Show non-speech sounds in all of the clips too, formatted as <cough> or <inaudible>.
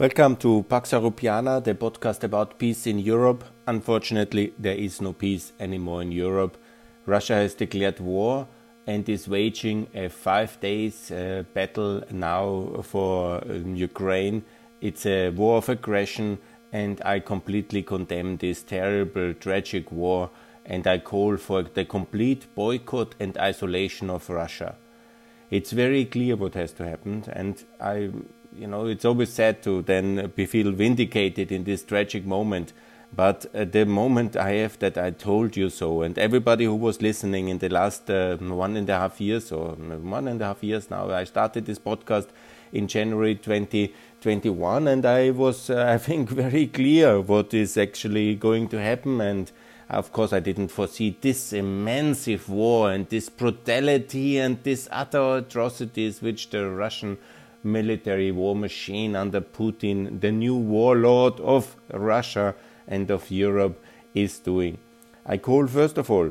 Welcome to Pax Europiana, the podcast about peace in Europe. Unfortunately, there is no peace anymore in Europe. Russia has declared war and is waging a five days uh, battle now for uh, Ukraine. It's a war of aggression, and I completely condemn this terrible, tragic war, and I call for the complete boycott and isolation of Russia. It's very clear what has to happen, and I you know, it's always sad to then be feel vindicated in this tragic moment. But at the moment I have that I told you so, and everybody who was listening in the last uh, one and a half years or one and a half years now, I started this podcast in January 2021, and I was, uh, <laughs> I think, very clear what is actually going to happen. And of course, I didn't foresee this immense war and this brutality and these utter atrocities which the Russian military war machine under Putin, the new warlord of Russia and of Europe, is doing. I call first of all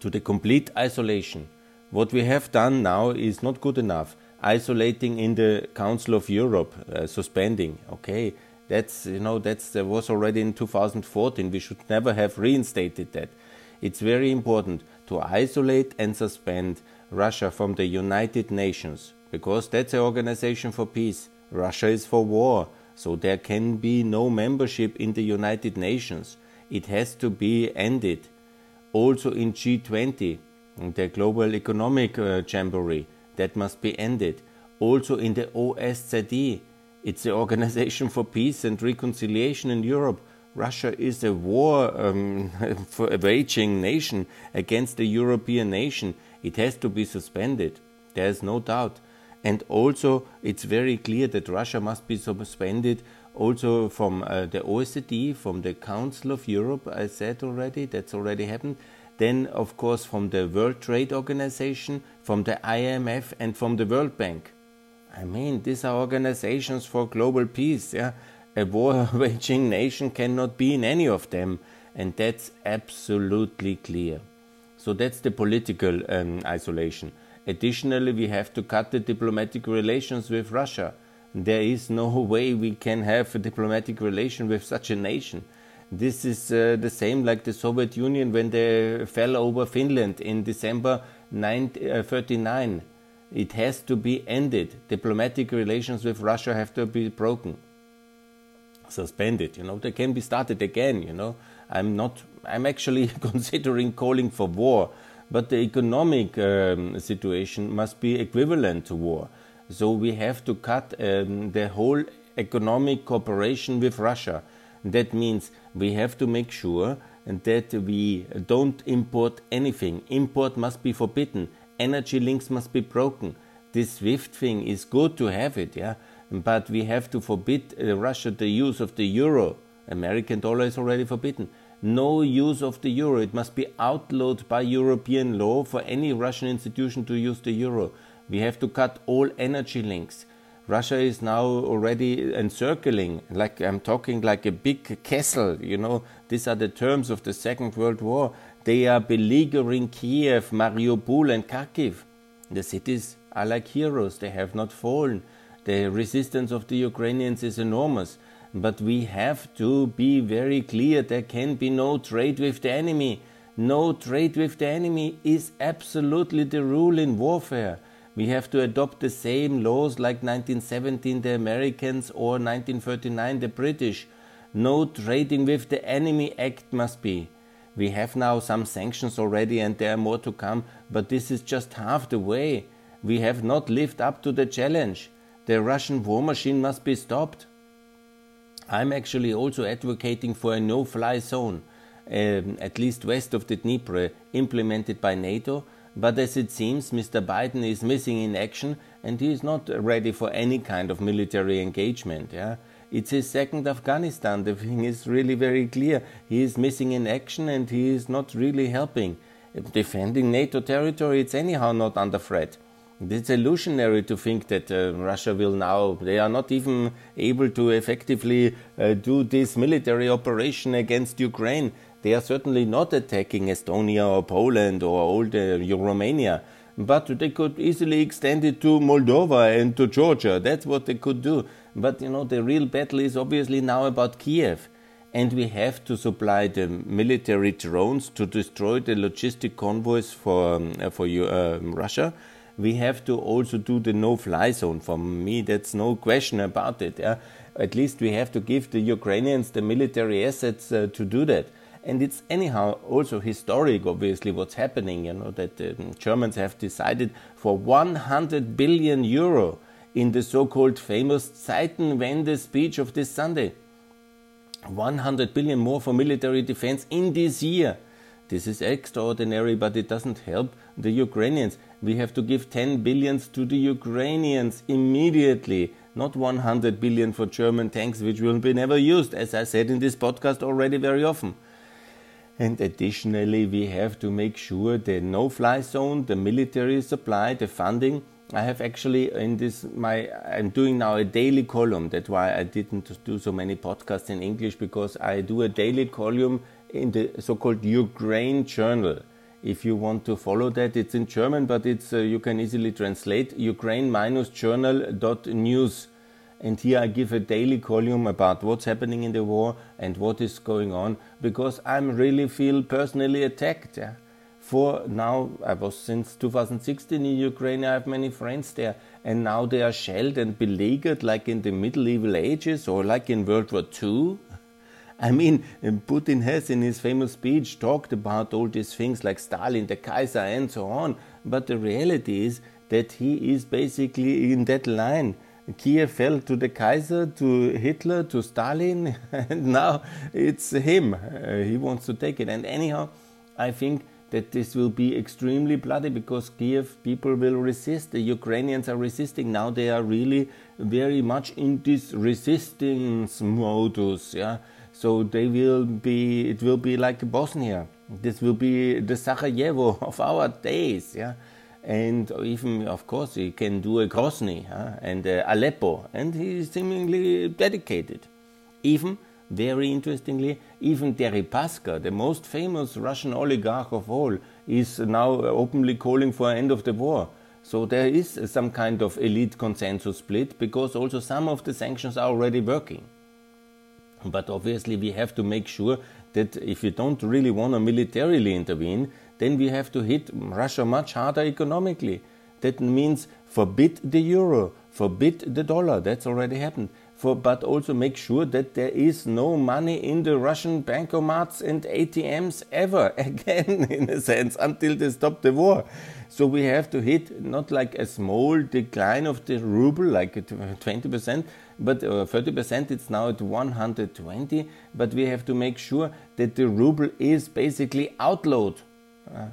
to the complete isolation. What we have done now is not good enough. Isolating in the Council of Europe, uh, suspending. Okay, that's you know that's that was already in 2014. We should never have reinstated that. It's very important to isolate and suspend Russia from the United Nations because that's an organization for peace. Russia is for war, so there can be no membership in the United Nations. It has to be ended. Also in G20, the Global Economic uh, Jamboree, that must be ended. Also in the OSCE, it's the <laughs> Organization for Peace and Reconciliation in Europe. Russia is a war um, <laughs> waging nation against a European nation. It has to be suspended. There is no doubt. And also, it's very clear that Russia must be suspended also from uh, the OECD, from the Council of Europe, I said already, that's already happened. Then, of course, from the World Trade Organization, from the IMF, and from the World Bank. I mean, these are organizations for global peace. Yeah? A war <laughs> waging nation cannot be in any of them, and that's absolutely clear. So that's the political um, isolation. Additionally, we have to cut the diplomatic relations with Russia. There is no <laughs> way we can have a diplomatic relation with such a nation. This is uh, the same like the Soviet Union when they fell over Finland in December 1939. Uh, it has to be ended. Diplomatic relations with Russia have to be broken, suspended. You know, they can be started again. You know, I'm not. I'm actually <laughs> considering calling for war but the economic um, situation must be equivalent to war. So we have to cut um, the whole economic cooperation with Russia. That means we have to make sure that we don't import anything. Import must be forbidden. Energy links must be broken. This SWIFT thing is good to have it, yeah, but we have to forbid uh, Russia the use of the euro. American dollar is already forbidden no use of the euro. It must be outlawed by European law for any Russian institution to use the euro. We have to cut all energy links. Russia is now already encircling, like I'm talking like a big castle, you know. These are the terms of the Second World War. They are beleaguering Kiev, Mariupol, and Kharkiv. The cities are like heroes, they have not fallen. The resistance of the Ukrainians is enormous. But we have to be very clear there can be no trade with the enemy. No trade with the enemy is absolutely the rule in warfare. We have to adopt the same laws like 1917 the Americans or 1939 the British. No trading with the enemy act must be. We have now some sanctions already and there are more to come, but this is just half the way. We have not lived up to the challenge. The Russian war machine must be stopped. I'm actually also advocating for a no fly zone, um, at least west of the Dnieper, implemented by NATO. But as it seems, Mr. Biden is missing in action and he is not ready for any kind of military engagement. Yeah? It's his second Afghanistan. The thing is really very clear. He is missing in action and he is not really helping. Defending NATO territory, it's anyhow not under threat. It's illusionary to think that uh, Russia will now, they are not even able to effectively uh, do this military operation against Ukraine. They are certainly not attacking Estonia or Poland or old uh, Romania. but they could easily extend it to Moldova and to Georgia. That's what they could do. But you know, the real battle is obviously now about Kiev. And we have to supply the military drones to destroy the logistic convoys for, um, for uh, Russia. We have to also do the no fly zone. For me, that's no question about it. Yeah? At least we have to give the Ukrainians the military assets uh, to do that and it's anyhow also historic obviously what's happening you know that the um, germans have decided for 100 billion euro in the so-called famous zeitenwende speech of this sunday 100 billion more for military defense in this year this is extraordinary but it doesn't help the ukrainians we have to give 10 billions to the ukrainians immediately not 100 billion for german tanks which will be never used as i said in this podcast already very often and additionally, we have to make sure the no-fly zone, the military supply, the funding. I have actually in this my I'm doing now a daily column. That's why I didn't do so many podcasts in English because I do a daily column in the so-called Ukraine Journal. If you want to follow that, it's in German, but it's uh, you can easily translate Ukraine-journal.news and here I give a daily column about what's happening in the war and what is going on because I'm really feel personally attacked. Yeah? For now, I was since 2016 in Ukraine, I have many friends there, and now they are shelled and beleaguered like in the medieval ages or like in World War II. I mean, Putin has in his famous speech talked about all these things like Stalin, the Kaiser, and so on, but the reality is that he is basically in that line Kiev fell to the Kaiser, to Hitler, to Stalin, <laughs> and now it's him. Uh, he wants to take it. And anyhow, I think that this will be extremely bloody because Kiev people will resist. The Ukrainians are resisting. Now they are really very much in this resistance modus. Yeah. So they will be, it will be like Bosnia. This will be the Sarajevo <laughs> of our days. Yeah and even, of course, he can do a Grozny and uh, Aleppo, and he is seemingly dedicated. Even, very interestingly, even Deripaska, the most famous Russian oligarch of all, is now openly calling for an end of the war. So there is some kind of elite consensus split because also some of the sanctions are already working. But obviously, we have to make sure that if we don't really want to militarily intervene, then we have to hit Russia much harder economically. That means forbid the euro, forbid the dollar. That's already happened. For, but also make sure that there is no money in the Russian bankomats and ATMs ever <laughs> again, in a sense, until they stop the war. So we have to hit not like a small decline of the ruble, like 20%, but uh, 30%, it's now at 120, but we have to make sure that the ruble is basically outlawed uh,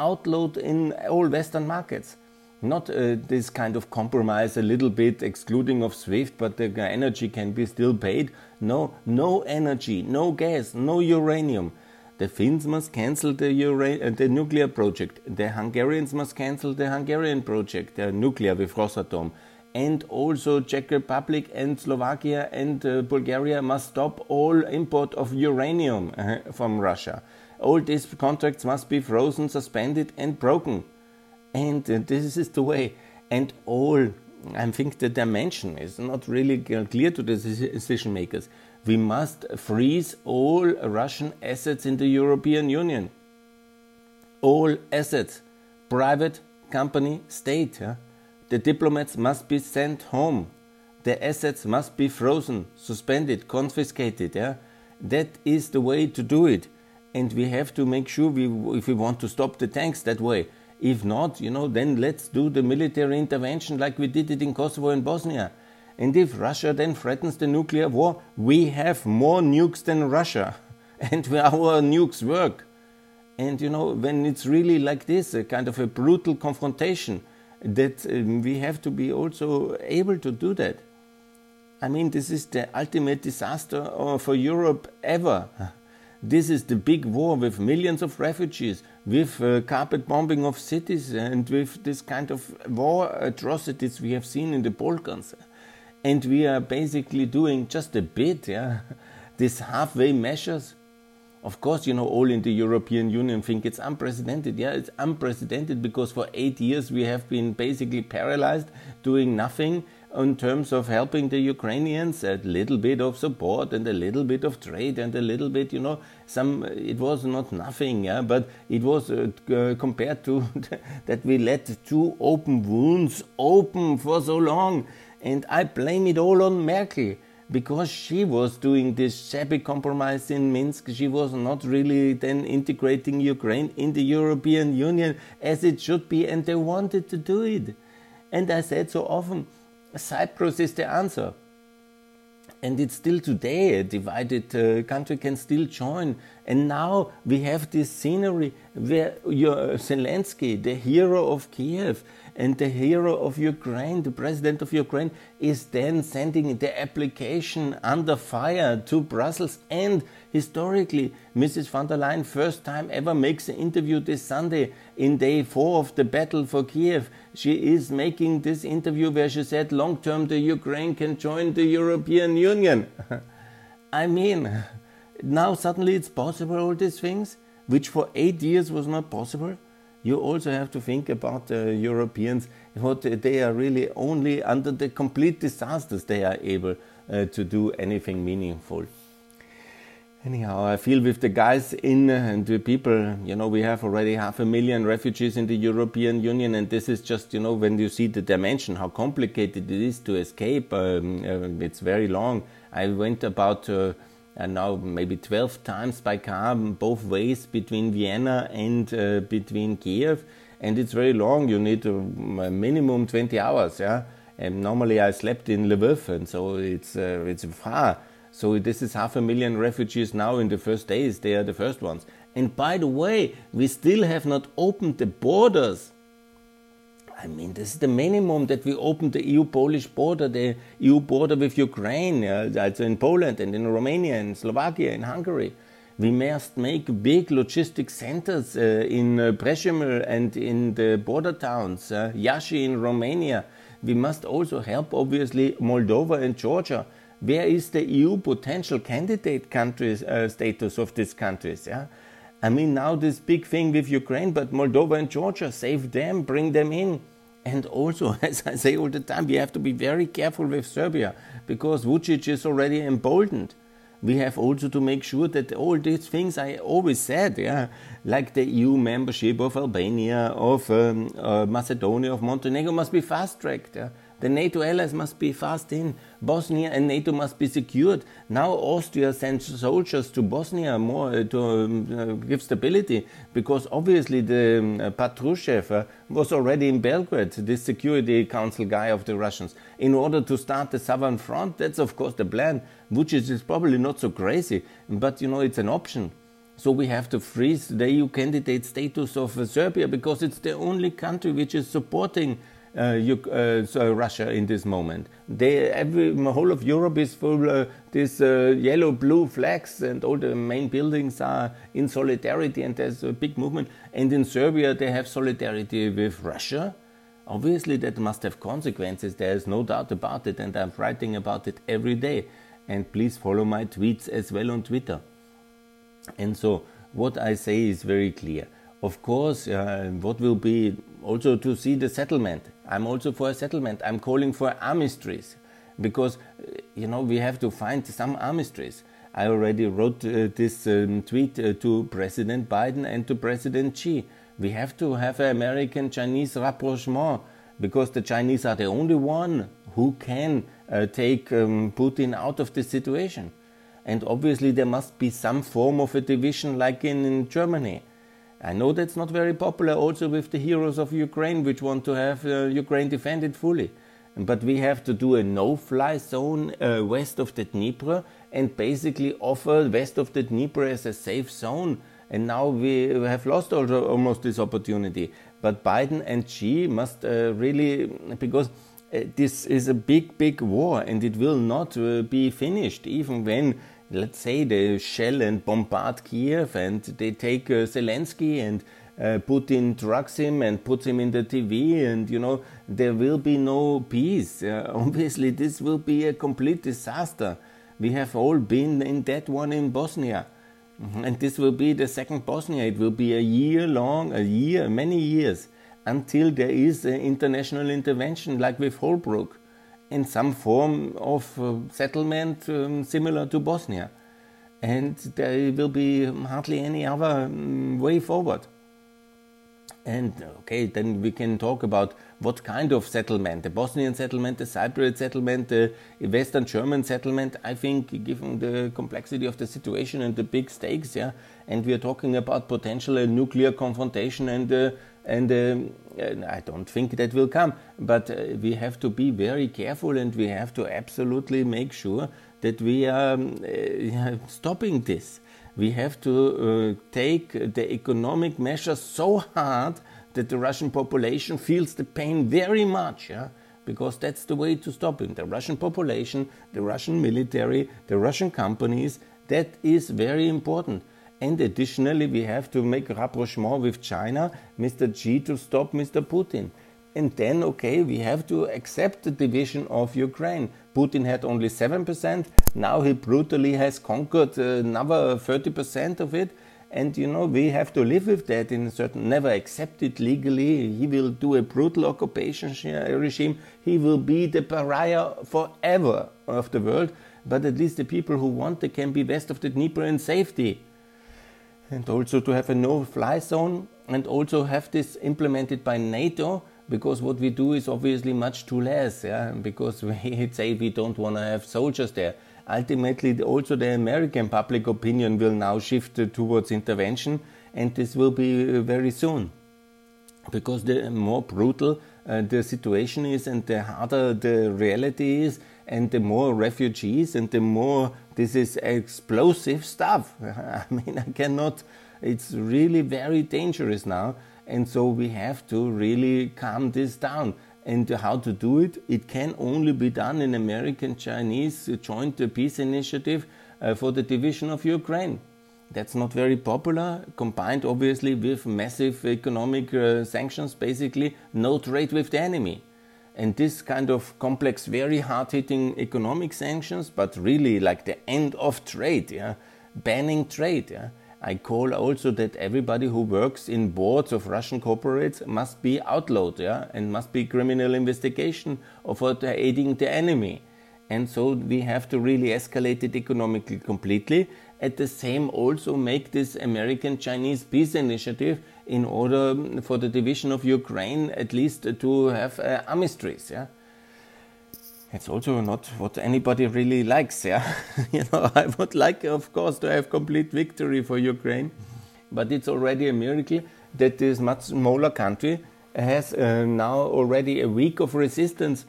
outlawed in all Western markets. Not uh, this kind of compromise, a little bit excluding of SWIFT, but the energy can be still paid. No, no energy, no gas, no uranium. The Finns must cancel the, uh, the nuclear project. The Hungarians must cancel the Hungarian project, the nuclear with Rosatom. And also Czech Republic and Slovakia and uh, Bulgaria must stop all import of uranium uh, from Russia all these contracts must be frozen, suspended, and broken. And uh, this is the way. And all, I think the dimension is not really clear to the decision makers. We must freeze all Russian assets in the European Union. All assets, private, company, state. Yeah? The diplomats must be sent home. The assets must be frozen, suspended, confiscated. Yeah? That is the way to do it and we have to make sure we, if we want to stop the tanks that way. If not, you know, then let's do the military intervention like we did it in Kosovo and Bosnia. And if Russia then threatens the nuclear war, we have more nukes than Russia, <laughs> and our nukes work. And you know, when it's really like this, a kind of a brutal confrontation, that um, we have to be also able to do that. I mean, this is the ultimate disaster uh, for Europe ever. This is the big war with millions of refugees, with uh, carpet bombing of cities, and with this kind of war atrocities we have seen in the Balkans. And we are basically doing just a bit, yeah, <laughs> these halfway measures. Of course, you know, all in the European Union think it's unprecedented. Yeah, it's unprecedented because for eight years we have been basically paralyzed, doing nothing in terms of helping the Ukrainians, a little bit of support and a little bit of trade and a little bit, you know, some, it was not nothing, yeah, but it was uh, uh, compared to <laughs> that we let two open wounds open for so long. And I blame it all on Merkel because she was doing this shabby compromise in Minsk. She was not really then integrating Ukraine in the European Union as it should be, and they wanted to do it. And I said so often, Cyprus is the answer. And it's still today a divided uh, country can still join. And now we have this scenery where Zelensky, the hero of Kiev, and the hero of Ukraine, the president of Ukraine, is then sending the application under fire to Brussels. And historically, Mrs. von der Leyen, first time ever, makes an interview this Sunday in day four of the battle for Kiev. She is making this interview where she said, long term, the Ukraine can join the European Union. <laughs> I mean, now suddenly it's possible, all these things, which for eight years was not possible you also have to think about the Europeans, what they are really only under the complete disasters they are able uh, to do anything meaningful. Anyhow, I feel with the guys in uh, and the people, you know, we have already half a million refugees in the European Union, and this is just, you know, when you see the dimension, how complicated it is to escape, um, uh, it's very long. I went about uh, and now maybe 12 times by car both ways between Vienna and uh, between Kiev. And it's very long. You need a, a minimum 20 hours yeah? And normally I slept in Lviv and so it's uh, it's far. So this is half a million refugees now in the first days. They are the first ones. And by the way we still have not opened the borders I mean, this is the minimum that we open the EU-Polish border, the EU border with Ukraine, uh, also in Poland and in Romania and Slovakia and Hungary. We must make big logistic centers uh, in uh, and in the border towns, uh, Iași in Romania. We must also help, obviously, Moldova and Georgia. Where is the EU potential candidate countries uh, status of these countries? Yeah? I mean, now this big thing with Ukraine, but Moldova and Georgia, save them, bring them in. And also, <laughs> as I say all the time, we have to be very careful with Serbia because Vucic is already emboldened. We have also to make sure that all these things I always said, yeah, like the EU membership of Albania, of um, uh, Macedonia, of Montenegro, must be fast tracked. Yeah. The NATO allies must be fast in. Bosnia and NATO must be secured. Now Austria sends soldiers to Bosnia more uh, to um, uh, give stability because obviously the um, uh, Patrushev uh, was already in Belgrade, the security council guy of the Russians, in order to start the southern front. That's of course the plan, which is probably not so crazy, but you know it's an option. So we have to freeze the EU candidate status of Serbia because it's the only country which is supporting uh, uh, so Russia in this moment. They, every whole of Europe is full of uh, these yellow blue flags, and all the main buildings are in solidarity, and there's a big movement. And in Serbia, they have solidarity with Russia. Obviously, that must have consequences. There is no doubt about it, and I'm writing about it every day. And please follow my tweets as well on Twitter. And so, what I say is very clear. Of course, uh, what will be also to see the settlement. I'm also for a settlement. I'm calling for armistice because, you know, we have to find some armistice. I already wrote uh, this um, tweet uh, to President Biden and to President Xi. We have to have an American Chinese rapprochement because the Chinese are the only one who can uh, take um, Putin out of the situation. And obviously, there must be some form of a division like in, in Germany. I know that's not very popular also with the heroes of Ukraine, which want to have uh, Ukraine defended fully. But we have to do a no fly zone uh, west of the Dnieper and basically offer west of the Dnieper as a safe zone. And now we have lost also almost this opportunity. But Biden and Xi must uh, really, because uh, this is a big, big war and it will not uh, be finished, even when let's say they shell and bombard Kiev and they take uh, Zelensky and uh, Putin drugs him and puts him in the TV and you know there will be no peace. <laughs> Uh, obviously, this will be a complete disaster. We have all been in that one in Bosnia. Mm-hmm. And this will be the second Bosnia. It will be a year long, a year, many years, until there is an international intervention like with Holbrooke in some form of uh, settlement um, similar to Bosnia. And there will be hardly any other um, way forward. And okay, then we can talk about what kind of settlement the Bosnian settlement, the Cypriot settlement, the Western German settlement. I think, given the complexity of the situation and the big stakes, yeah, and we are talking about potential nuclear confrontation and uh, and uh, I don't think that will come. But uh, we have to be very careful and we have to absolutely make sure that we are um, uh, <laughs> stopping this. We have to uh, take the economic measures so hard that the Russian population feels the pain very much. Yeah? Because that's the way to stop him. The Russian population, the Russian military, the Russian companies, that is very important. And additionally, we have to make rapprochement with China, Mr. Xi, to stop Mr. Putin. And then, okay, we have to accept the division of Ukraine. Putin had only 7%, now he brutally has conquered uh, another 30% of it. And you know, we have to live with that in a certain, never accept it legally. He will do a brutal occupation uh, regime. He will be the pariah forever of the world. But at least the people who want it can be west of the Dnieper in safety and also to have a no-fly zone and also have this implemented by NATO because what we do is obviously much too less yeah because <laughs> we say we don't want to have soldiers there. Ultimately also the american public opinion will now shift towards intervention and this will be uh, very soon. Because the more brutal uh, the situation is and the harder the reality is and the more refugees and the more this is explosive stuff. <laughs> I mean, I cannot, it's really very dangerous now. And so we have to really calm this down. And how to do it? It can only be done in American Chinese joint peace initiative uh, for the division of Ukraine. That's not very popular, combined obviously with massive economic uh, sanctions, basically, no trade with the enemy. And this kind of complex, very hard hitting economic sanctions, but really like the end of trade, yeah, banning trade. Yeah. I call also that everybody who works in boards of Russian corporates must be outlawed, yeah, and must be criminal investigation of aiding the enemy. And so we have to really escalate it economically completely. At the same, also make this American Chinese peace initiative in order for the division of Ukraine at least to have uh, armistice. Yeah, it's also not what anybody really likes. Yeah, <laughs> you know, I would like, of course, to have complete victory for Ukraine, but it's already a miracle that this much smaller country has uh, now already a week of resistance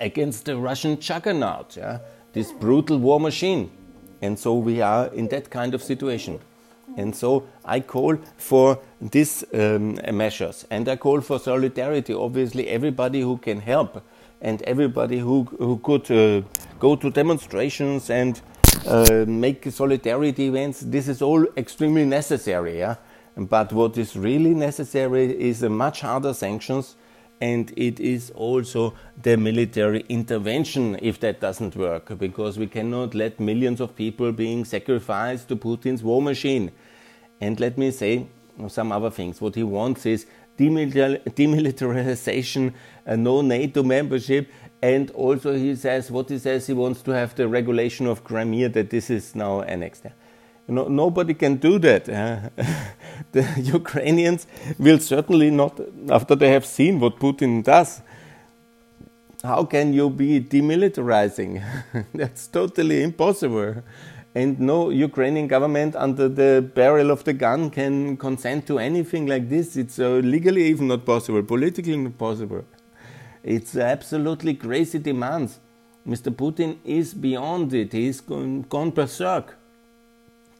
against the Russian juggernaut. Yeah, this brutal war machine, and so we are in that kind of situation. And so I call for these um, measures and I call for solidarity. Obviously, everybody who can help and everybody who, who could uh, go to demonstrations and uh, make solidarity events, this is all extremely necessary. Yeah? But what is really necessary is a much harder sanctions and it is also the military intervention if that doesn't work because we cannot let millions of people being sacrificed to Putin's war machine and let me say some other things. What he wants is <laughs> demilitarization, uh, no NATO membership, and also he says what he says he wants to have the regulation of Crimea that this is now annexed. Nobody can do that. Uh, <laughs> the Ukrainians will certainly not, after they have seen what Putin does. How can you be demilitarizing? <laughs> That's totally impossible and no Ukrainian government under the barrel of the gun can consent to anything like this. It's uh, legally even not possible, politically not possible. It's absolutely crazy demands. Mr. Putin is beyond it. He's gone, gone berserk.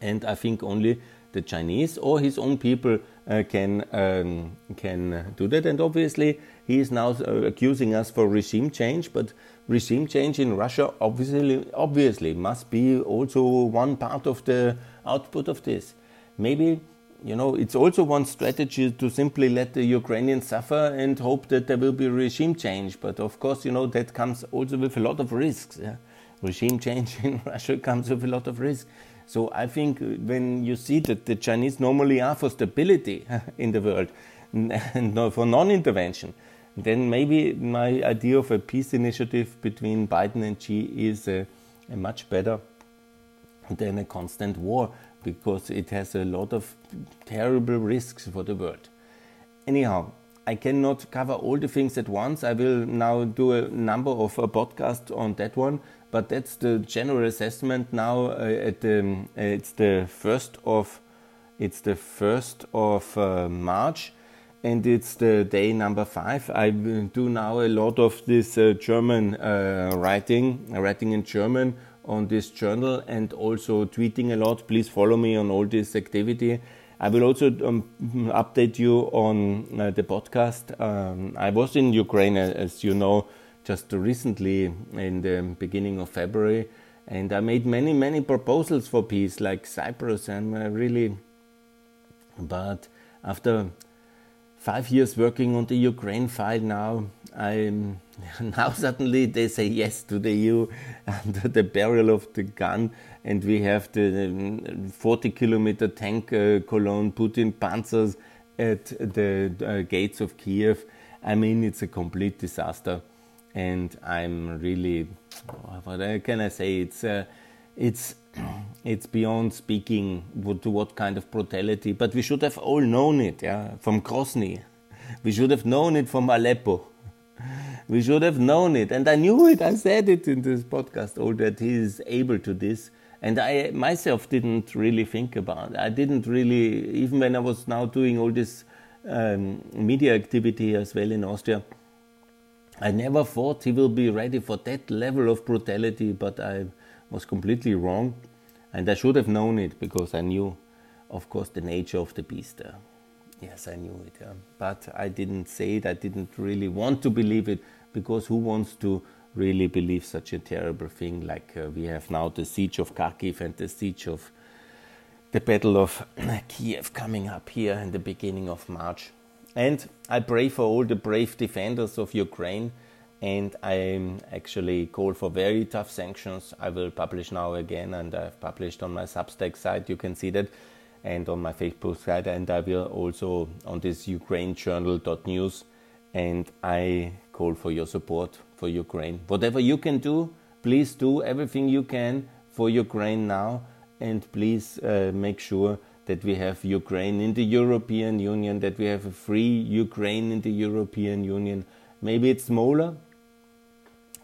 And I think only the Chinese or his own people uh, can um, can do that. And obviously, he is now uh, accusing us for regime change, but regime change in Russia obviously obviously must be also one part of the output of this. Maybe you know it's also one strategy to simply let the Ukrainians suffer and hope that there will be regime change. But of course, you know that comes also with a lot of risks. Yeah? Regime change <laughs> in Russia comes with a lot of risks. So I think when you see that the Chinese normally are for stability <laughs> in the world and <laughs> for non-intervention, then maybe my idea of a peace initiative between Biden and Xi is a, a much better than a constant war because it has a lot of terrible risks for the world. Anyhow, I cannot cover all the things at once. I will now do a number of uh, podcasts on that one, but that's the general assessment now. Uh, at the, uh, it's the first of it's the first of uh, March, and it's the day number five. I do now a lot of this German writing, writing in German on this journal, and also tweeting a lot. Please follow me on all this activity. I will also um, update you on uh, the podcast. Um, I was in Ukraine, as you know, just recently in the beginning of February, and I made many, many proposals for peace, like Cyprus, and uh, really. But after five years working on the Ukraine file now, I <laughs> now suddenly they say yes to the EU <laughs> under the barrel of the gun, and we have the um, 40 kilometer tank uh, column Putin panzers at the uh, gates of Kiev. I mean, it's a complete disaster, and I'm really, what can I say? It's uh, it's <clears throat> it's beyond speaking to what kind of brutality. But we should have all known it, yeah, from Grozny. We should have known it from Aleppo <laughs> we should have known it. And I knew it. I said it in this podcast, all that he is able to this. And I myself didn't really think about it. I didn't really, even when I was now doing all this um, media activity as well in Austria, I never thought he will be ready for that level of brutality, but I was completely wrong. And I should have known it because I knew, of course, the nature of the beast there. Yes, I knew it, yeah. but I didn't say it. I didn't really want to believe it because who wants to really believe such a terrible thing like uh, we have now the siege of Kharkiv and the siege of the Battle of <clears throat> Kiev coming up here in the beginning of March. And I pray for all the brave defenders of Ukraine and I actually call for very tough sanctions. I will publish now again and I've published on my Substack site, you can see that, and on my Facebook site, and I will also on this ukrainejournal.news. And I call for your support for Ukraine. Whatever you can do, please do everything you can for Ukraine now, and please uh, make sure that we have Ukraine in the European Union, that we have a free Ukraine in the European Union. Maybe it's smaller,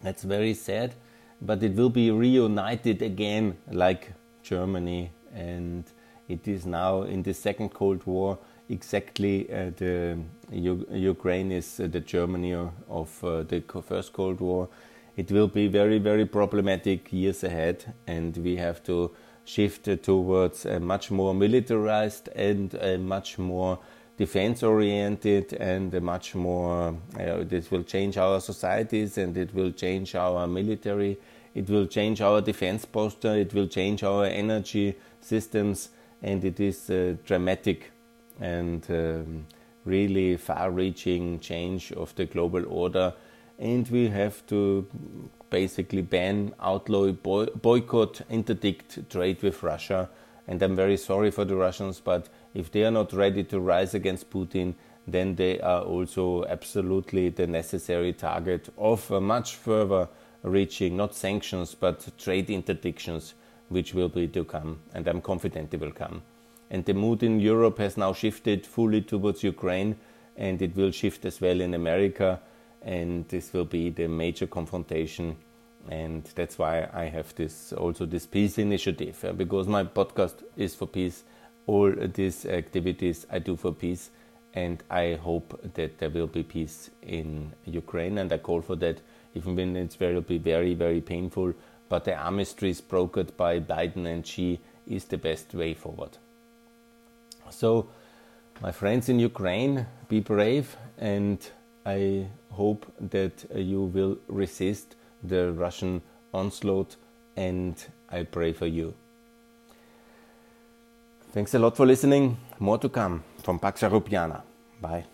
that's very sad, but it will be reunited again like Germany, and it is now in the Second Cold War exactly uh, the U Ukraine is uh, the Germany of uh, the first Cold War. It will be very very problematic years ahead, and we have to shift towards a much more militarized and a much more defense oriented and a much more uh, this will change our societies and it will change our military. It will change our defense posture. It will change our energy systems. And it is a dramatic and um, really far-reaching change of the global order. And we have to basically ban, outlaw, boy boycott, interdict trade with Russia. And I'm very sorry for the Russians, but if they are not ready to rise against Putin, then they are also absolutely the necessary target of a much further reaching, not sanctions, but trade interdictions, which will be to come. And I'm confident they will come. And the mood in Europe has now shifted fully towards Ukraine, and it will shift as well in America. And this will be the major confrontation. And that's why I have this also this peace initiative, uh, because my podcast is for peace. All these activities I do for peace, and I hope that there will be peace in Ukraine, and I call for that, even when it will be very, very painful. But the armistice brokered by Biden and Xi is the best way forward. So, my friends in Ukraine, be brave, and I hope that you will resist the Russian onslaught, and I pray for you. Thanks a lot for listening. More to come from Pax Europiana. Bye.